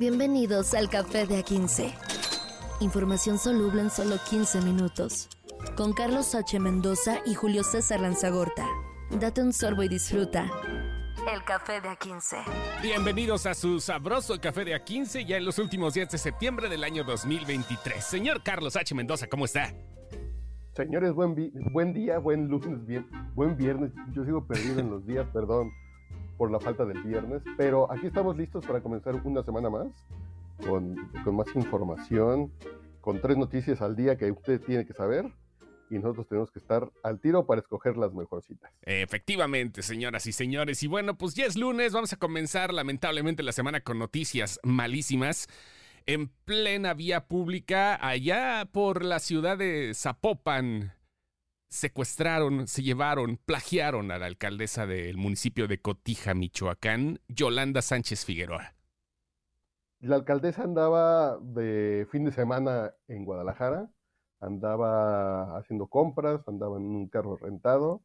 Bienvenidos al Café de A15. Información soluble en solo 15 minutos. Con Carlos H. Mendoza y Julio César Lanzagorta. Date un sorbo y disfruta. El Café de A15. Bienvenidos a su sabroso Café de A15 ya en los últimos días de septiembre del año 2023. Señor Carlos H. Mendoza, ¿cómo está? Señores, buen, buen día, buen lunes, bien, buen viernes. Yo sigo perdido en los días, perdón por la falta del viernes, pero aquí estamos listos para comenzar una semana más con, más información, con tres noticias al día que usted tiene que saber y nosotros tenemos que estar al tiro para escoger las mejorcitas. Efectivamente, señoras y señores. Y bueno, pues ya es lunes, vamos a comenzar lamentablemente la semana con noticias malísimas. En plena vía pública, allá por la ciudad de Zapopan, secuestraron, se llevaron, plagiaron a la alcaldesa del municipio de Cotija, Michoacán, Yolanda Sánchez Figueroa. La alcaldesa andaba de fin de semana en Guadalajara, andaba haciendo compras, andaba en un carro rentado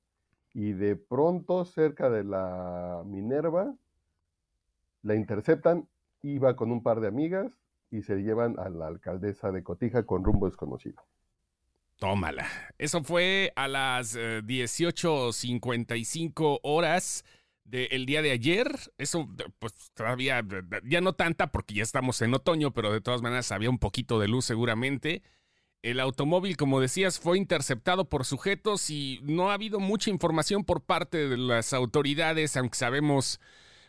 y de pronto cerca de la Minerva la interceptan, iba con un par de amigas y se llevan a la alcaldesa de Cotija con rumbo desconocido. Tómala. Eso fue a las 18.55 eh, horas del día de ayer. Eso, pues todavía, ya no tanta porque ya estamos en otoño, pero de todas maneras había un poquito de luz seguramente. El automóvil, como decías, fue interceptado por sujetos y no ha habido mucha información por parte de las autoridades, aunque sabemos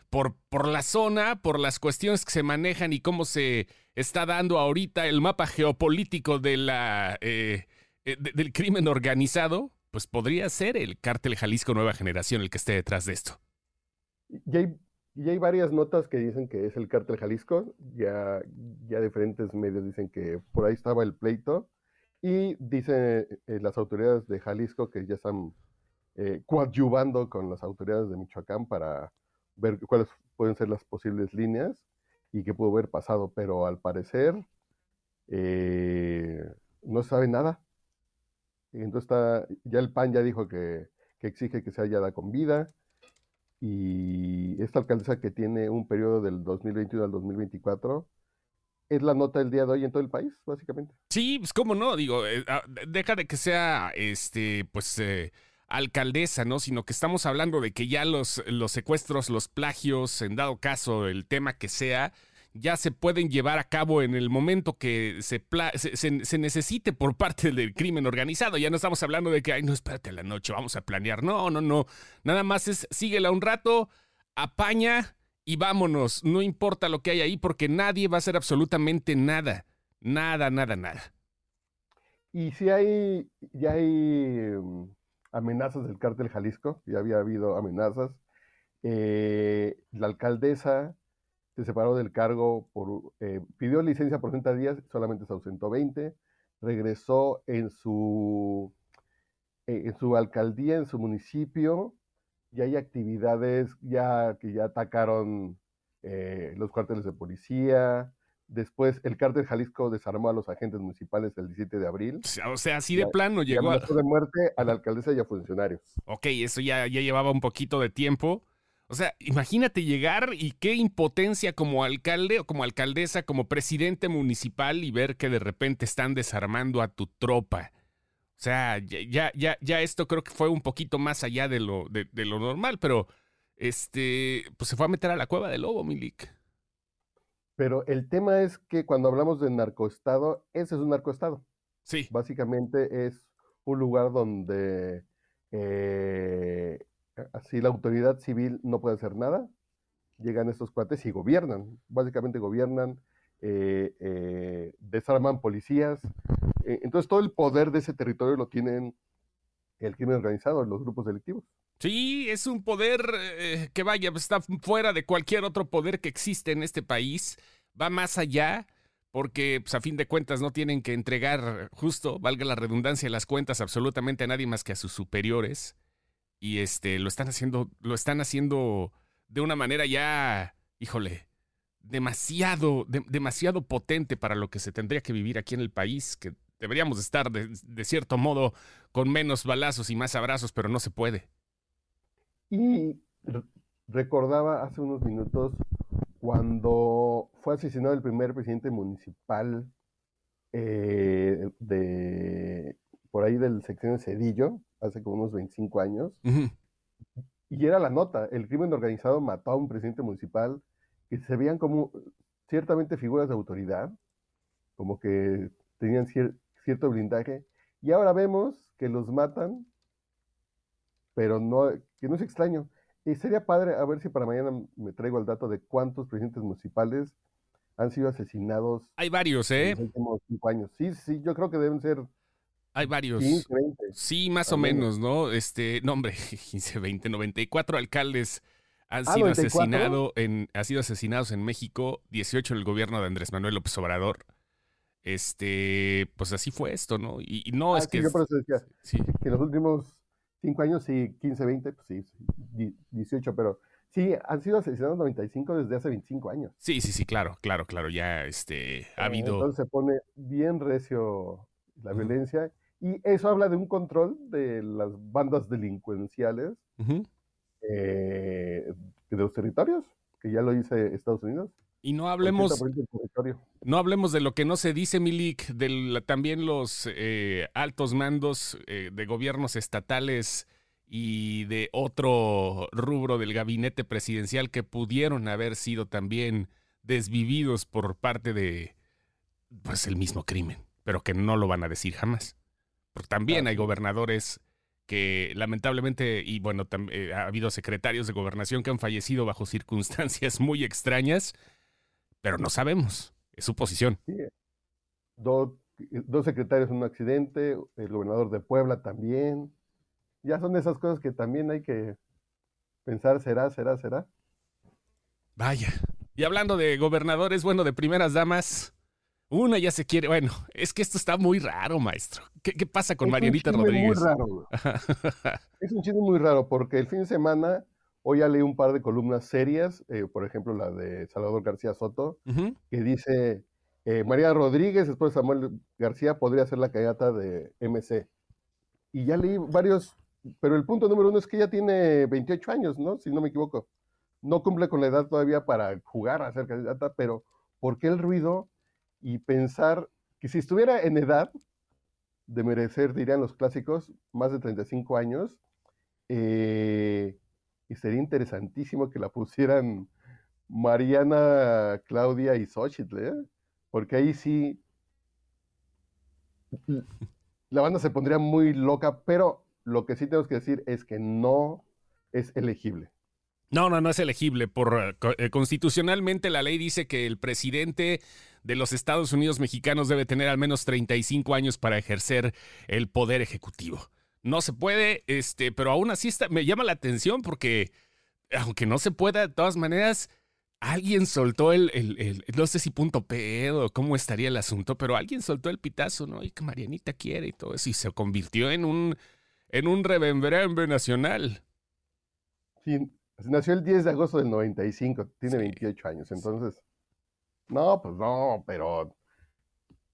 por, por la zona, por las cuestiones que se manejan y cómo se está dando ahorita el mapa geopolítico de la... Eh, eh, del crimen organizado, pues podría ser el cártel Jalisco Nueva Generación el que esté detrás de esto. Y hay, varias notas que dicen que es el cártel Jalisco, ya, diferentes medios dicen que por ahí estaba el pleito, y dicen eh, las autoridades de Jalisco que ya están eh, coadyuvando con las autoridades de Michoacán para ver cuáles pueden ser las posibles líneas y qué pudo haber pasado, pero al parecer no se sabe nada. Entonces está, ya el PAN ya dijo que, exige que se haya con vida. Y esta alcaldesa que tiene un periodo del 2021 al 2024 es la nota del día de hoy en todo el país, básicamente. Sí, pues cómo no, digo, eh, ah, deja de que sea, este, pues, eh, alcaldesa, ¿no? Sino que estamos hablando de que ya los, los secuestros, los plagios, en dado caso, el tema que sea, ya se pueden llevar a cabo en el momento que se, se, necesite por parte del crimen organizado. Ya no estamos hablando de que, ay, no, espérate a la noche, vamos a planear. No, no, no. Nada más es, síguela un rato, apaña y vámonos. No importa lo que hay ahí porque nadie va a hacer absolutamente nada. Nada, nada, nada. Y si hay, ya hay em, amenazas del cártel Jalisco, ya había habido amenazas. Eh, la alcaldesa se separó del cargo, por, eh, pidió licencia por 30 días, solamente se ausentó 20, regresó en su, eh, en su alcaldía, en su municipio, y hay actividades ya que ya atacaron eh, los cuarteles de policía, Después, el cártel Jalisco desarmó a los agentes municipales el 17 de abril. O sea, así de plano llegó a... de muerte a la alcaldesa y a funcionarios. Ok, eso ya, ya llevaba un poquito de tiempo. O sea, imagínate llegar y qué impotencia como alcalde o como alcaldesa, como presidente municipal y ver que de repente están desarmando a tu tropa. O sea, ya, ya, ya esto creo que fue un poquito más allá de lo, de, lo normal, pero este, pues se fue a meter a la cueva del lobo, Milik. Pero el tema es que cuando hablamos de narcoestado, ese es un narcoestado. Sí. Básicamente es un lugar donde eh, así la autoridad civil no puede hacer nada, llegan estos cuates y gobiernan, básicamente gobiernan, eh, eh, desarman policías, eh, entonces todo el poder de ese territorio lo tienen el crimen organizado, los grupos delictivos. Sí, es un poder que vaya, está fuera de cualquier otro poder que existe en este país, va más allá, porque pues, a fin de cuentas no tienen que entregar justo, valga la redundancia, las cuentas absolutamente a nadie más que a sus superiores y este lo están haciendo lo están haciendo de una manera ya, híjole, demasiado demasiado potente para lo que se tendría que vivir aquí en el país, que deberíamos estar de, de, cierto modo con menos balazos y más abrazos, pero no se puede. Y recordaba hace unos minutos cuando fue asesinado el primer presidente municipal eh, de por ahí del sección Cedillo, hace como unos 25 años, y era la nota, el crimen organizado mató a un presidente municipal que se veían como ciertamente figuras de autoridad, como que tenían cierto blindaje, y ahora vemos que los matan, pero no, que no es extraño. Y sería padre, a ver si para mañana me traigo el dato de cuántos presidentes municipales han sido asesinados. Hay varios, ¿eh? En los últimos cinco años. Sí, sí, yo creo que deben ser. Hay varios. 15, 20. Sí, más o menos, ¿no? Este, no, hombre, 15, 20, 94 alcaldes han Ah, sido 94. asesinado en, han sido asesinados en México, 18 en el gobierno de Andrés Manuel López Obrador. Este, pues así fue esto, ¿no? Y, y no Ah, es sí, que. yo por eso decía sí. que en los últimos cinco años, sí, 15, 20, pues sí, di- 18, pero sí, han sido asesinados 95 desde hace 25 años. Sí, sí, sí, claro, claro, claro. Ya este, ha Eh, habido. Entonces se pone bien recio la Ujú. violencia y eso habla de un control de las bandas delincuenciales eh, de los territorios, que ya lo dice Estados Unidos. Y no hablemos, 80% del territorio. no hablemos de lo que no se dice, Milik, de también los eh, altos mandos eh, de gobiernos estatales y de otro rubro del gabinete presidencial que pudieron haber sido también desvividos por parte de pues el mismo crimen, pero que no lo van a decir jamás. Porque también hay gobernadores que lamentablemente, y bueno, eh, ha habido secretarios de gobernación que han fallecido bajo circunstancias muy extrañas, pero no sabemos, es su posición. Sí. Dos, dos secretarios en un accidente, el gobernador de Puebla también. Ya son esas cosas que también hay que pensar, será, será, será. Vaya. Y hablando de gobernadores, bueno, de primeras damas, una ya se quiere, bueno, es que esto está muy raro, maestro. ¿Qué, qué pasa con Es un Marianita chisme Rodríguez? Muy raro. Es un chisme muy raro porque el fin de semana, hoy ya leí un par de columnas serias, eh, por ejemplo la de Salvador García Soto, que dice, eh, María Rodríguez, después de Samuel García, podría ser la candidata de MC. Y ya leí varios, pero el punto número uno es que ella tiene 28 años, ¿no? Si no me equivoco. No cumple con la edad todavía para jugar a ser candidata, pero ¿por qué el ruido? Y pensar que si estuviera en edad de merecer, dirían los clásicos, más de 35 años, eh, y sería interesantísimo que la pusieran Mariana, Claudia y Xochitl, ¿eh? Porque ahí sí la banda se pondría muy loca, pero lo que sí tenemos que decir es que no es elegible. No, no, no es elegible. Por, eh, co- constitucionalmente la ley dice que el presidente de los Estados Unidos mexicanos debe tener al menos 35 años para ejercer el poder ejecutivo. No se puede, este, pero aún así está, me llama la atención porque, aunque no se pueda, de todas maneras, alguien soltó el, el- el- no sé si punto pedo, cómo estaría el asunto, pero alguien soltó el pitazo, ¿no? Y que Marianita quiere y todo eso, y se convirtió en un, en un nacional. Sí, nació el 10 de agosto del 95, tiene Sí. 28 años, entonces, no, pues no, pero,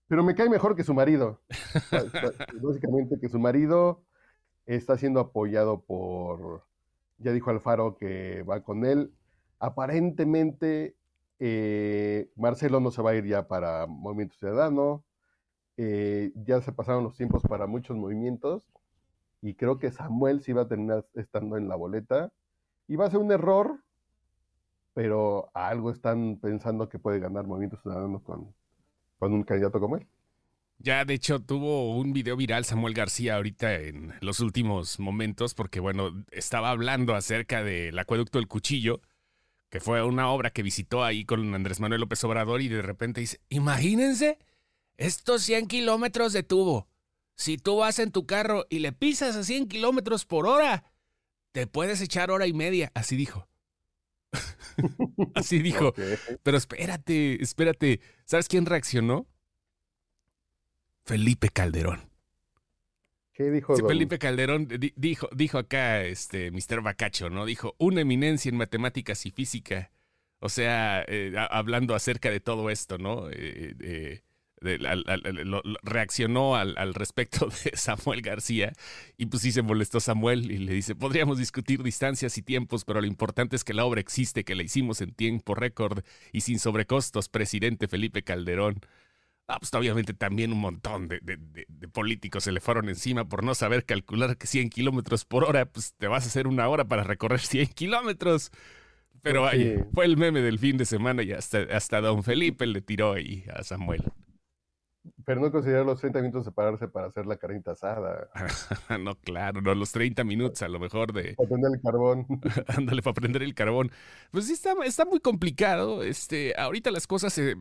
pero me cae mejor que su marido. Básicamente que su marido está siendo apoyado por, ya dijo Alfaro que va con él. Aparentemente, eh, Marcelo no se va a ir ya para Movimiento Ciudadano, eh, ya se pasaron los tiempos para muchos movimientos y creo que Samuel sí va a terminar estando en la boleta. Y va a ser un error, pero algo están pensando que puede ganar Movimiento Ciudadano con, con un candidato como él. Ya, de hecho, tuvo un video viral Samuel García ahorita en los últimos momentos, porque, bueno, estaba hablando acerca del acueducto del Cuchillo, que fue una obra que visitó ahí con Andrés Manuel López Obrador, y de repente dice: Imagínense estos 100 kilómetros de tubo. Si tú vas en tu carro y le pisas a 100 kilómetros por hora, te puedes echar hora y media. Así dijo. Así dijo. Pero espérate, espérate. ¿Sabes quién reaccionó? Felipe Calderón. ¿Qué dijo Sí, Felipe Calderón di- dijo, dijo acá, este, Mr. Bacacho, ¿no? Dijo, una eminencia en matemáticas y física. O sea, eh, a- hablando acerca de todo esto, ¿no? Eh, eh, reaccionó al, al, respecto de Samuel García y pues sí se molestó Samuel y le dice, podríamos discutir distancias y tiempos, pero lo importante es que la obra existe, que la hicimos en tiempo récord y sin sobrecostos, presidente Felipe Calderón. Ah, pues obviamente también un montón de, políticos se le fueron encima por no saber calcular que 100 kilómetros por hora, pues te vas a hacer una hora para recorrer 100 kilómetros. Pero ahí fue el meme del fin de semana y hasta, hasta don Felipe le tiró ahí a Samuel. Pero no considerar los 30 minutos de pararse para hacer la carnita asada. no, claro, no, los 30 minutos a lo mejor de... Para prender el carbón. Ándale, para prender el carbón. Pues sí, está, está muy complicado. Este, ahorita las cosas... Eh,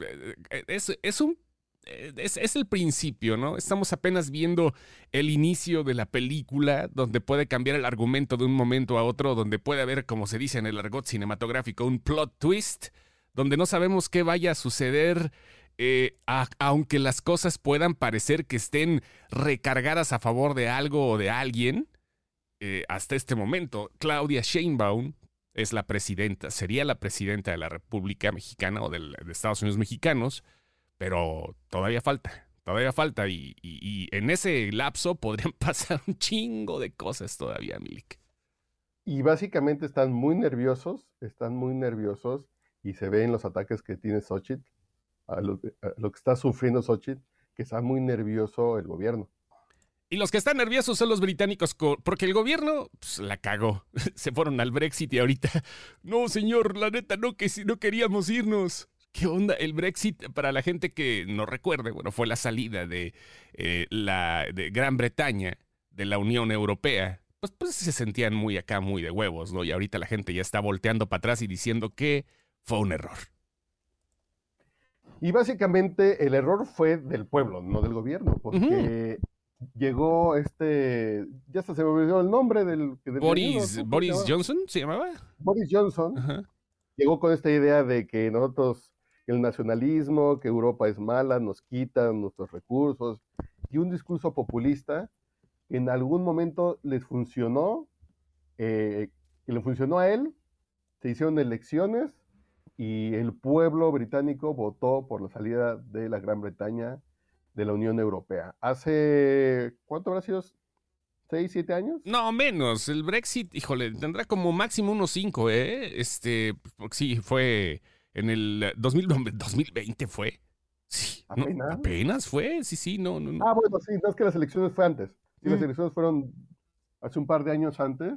eh, es, es un eh, es, es, el principio, ¿no? Estamos apenas viendo el inicio de la película, donde puede cambiar el argumento de un momento a otro, donde puede haber, como se dice en el argot cinematográfico, un plot twist, donde no sabemos qué vaya a suceder eh, aunque las cosas puedan parecer que estén recargadas a favor de algo o de alguien, eh, hasta este momento, Claudia Sheinbaum es la presidenta, sería la presidenta de la República Mexicana o de Estados Unidos Mexicanos, pero todavía falta, todavía falta y, en ese lapso podrían pasar un chingo de cosas todavía, Milik. Y básicamente están muy nerviosos, están muy nerviosos y se ven los ataques que tiene Xochitl a lo, que está sufriendo Xochitl, que está muy nervioso el gobierno. Y los que están nerviosos son los británicos, porque el gobierno pues, la cagó. Se fueron al Brexit y ahorita, no, señor, la neta, no, que si no queríamos irnos. ¿Qué onda? El Brexit, para la gente que no recuerde, bueno, fue la salida de, eh, la, Gran Bretaña de la Unión Europea. Pues, pues se sentían muy acá, muy de huevos, ¿no? Y ahorita la gente ya está volteando para atrás y diciendo que fue un error. Y básicamente el error fue del pueblo, no del gobierno, porque llegó este, ya se me olvidó el nombre del... Boris, Boris Johnson se llamaba. Boris Johnson llegó con esta idea de que nosotros, el nacionalismo, que Europa es mala, nos quitan nuestros recursos, y un discurso populista que en algún momento les funcionó, eh, que le funcionó a él, se hicieron elecciones y el pueblo británico votó por la salida de la Gran Bretaña de la Unión Europea. Hace, ¿cuánto habrá sido? ¿Seis, siete años? No, menos. El Brexit, híjole, tendrá como máximo unos cinco, ¿eh? Este, sí, fue en el 2020 fue. Sí, ¿Apenas? apenas fue, sí, sí, no, no, Ah, bueno, sí, no es que las elecciones fue antes. Sí, las mm. elecciones fueron hace un par de años antes.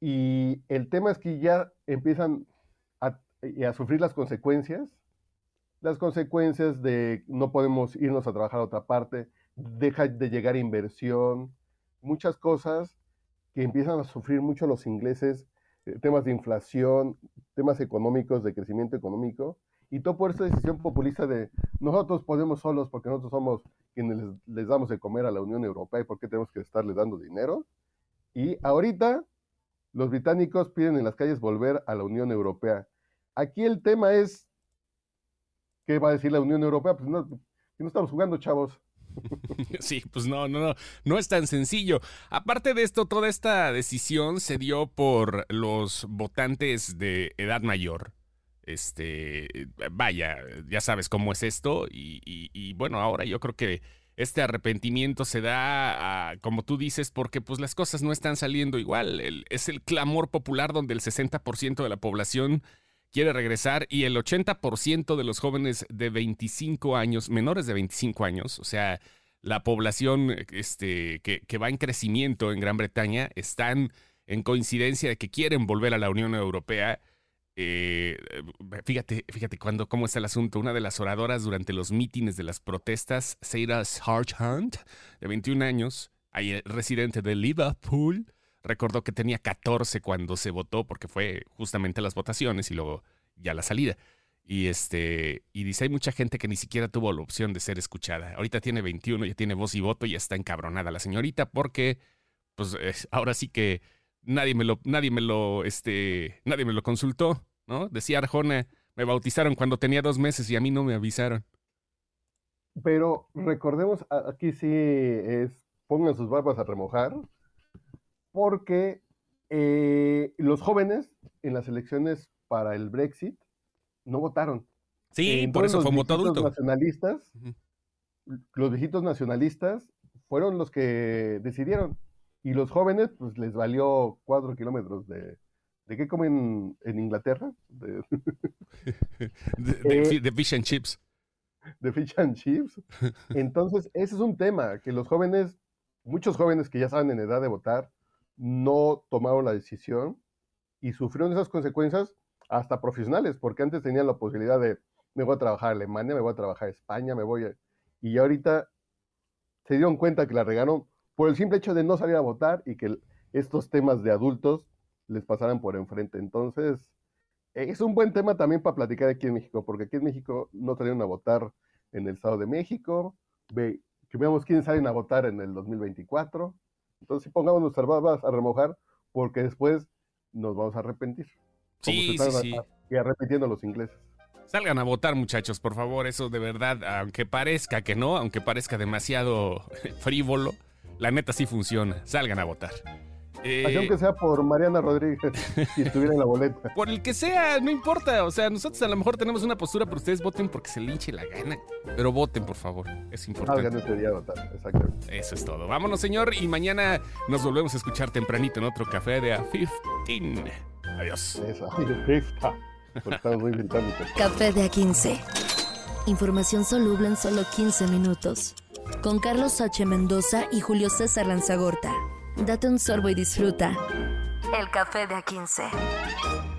Y el tema es que ya empiezan y a sufrir las consecuencias, las consecuencias de no podemos irnos a trabajar a otra parte, deja de llegar inversión, muchas cosas que empiezan a sufrir mucho los ingleses, eh, temas de inflación, temas económicos, de crecimiento económico, y todo por esta decisión populista de nosotros podemos solos porque nosotros somos quienes les, les damos de comer a la Unión Europea y por qué tenemos que estarles dando dinero. Y ahorita los británicos piden en las calles volver a la Unión Europea. Aquí el tema es, ¿qué va a decir la Unión Europea? Pues no, no estamos jugando, chavos. Sí, pues no, no, no, no es tan sencillo. Aparte de esto, toda esta decisión se dio por los votantes de edad mayor. Este, vaya, ya sabes cómo es esto y, bueno, ahora yo creo que este arrepentimiento se da, como tú dices, porque pues las cosas no están saliendo igual. es el clamor popular donde el 60% de la población quiere regresar y el 80% de los jóvenes de 25 años, menores de 25 años, o sea, la población este, que, va en crecimiento en Gran Bretaña, están en coincidencia de que quieren volver a la Unión Europea. Eh, fíjate, fíjate cuando, cómo está el asunto. Una de las oradoras durante los mítines de las protestas, Sarah Hunt, de 21 años, residente de Liverpool, recordó que tenía 14 cuando se votó, porque fue justamente las votaciones y luego ya la salida. Y este, y dice, hay mucha gente que ni siquiera tuvo la opción de ser escuchada. Ahorita tiene 21, ya tiene voz y voto y ya está encabronada la señorita porque, pues, ahora sí que nadie me lo, nadie me lo, este, nadie me lo consultó, ¿no? Decía Arjona, me bautizaron cuando tenía dos meses y a mí no me avisaron. Pero recordemos, aquí sí es, pongan sus barbas a remojar, porque eh, los jóvenes en las elecciones para el Brexit no votaron. Sí, por eso fue voto adulto. nacionalistas los viejitos nacionalistas fueron los que decidieron. Y los jóvenes, pues les valió cuatro kilómetros de... ¿De qué comen en Inglaterra? De, de, de fish and chips. De fish and chips. Entonces, ese es un tema, que los jóvenes, muchos jóvenes que ya saben en edad de votar, no tomaron la decisión y sufrieron esas consecuencias hasta profesionales, porque antes tenían la posibilidad de, me voy a trabajar a Alemania, me voy a trabajar a España, me voy a... Y ahorita se dieron cuenta que la regaron por el simple hecho de no salir a votar y que estos temas de adultos les pasaran por enfrente. Entonces, es un buen tema también para platicar aquí en México, porque aquí en México no salieron a votar en el Estado de México, ve, que veamos quiénes salen a votar en el 2024. Entonces, pongamos nuestras babas a remojar, porque después nos vamos a arrepentir. Sí, sí, sí. Y repitiendo los ingleses. Salgan a votar, muchachos, por favor. Eso de verdad, aunque parezca que no, aunque parezca demasiado frívolo, la neta sí funciona. Salgan a votar. Eh, aunque sea por Mariana Rodríguez, si estuviera en la boleta. Por el que sea, no importa. O sea, nosotros a lo mejor tenemos una postura, pero ustedes voten porque se linche la gana. Pero voten, por favor. Es importante. Salgan este día a votar, exactamente. Eso es todo. Vámonos, señor, y mañana nos volvemos a escuchar tempranito en otro café de A15. Adiós. Eso, 15. estamos muy británicos. Café de A15. Información soluble en solo 15 minutos. Con Carlos H. Mendoza y Julio César Lanzagorta. Date un sorbo y disfruta. El café de A15.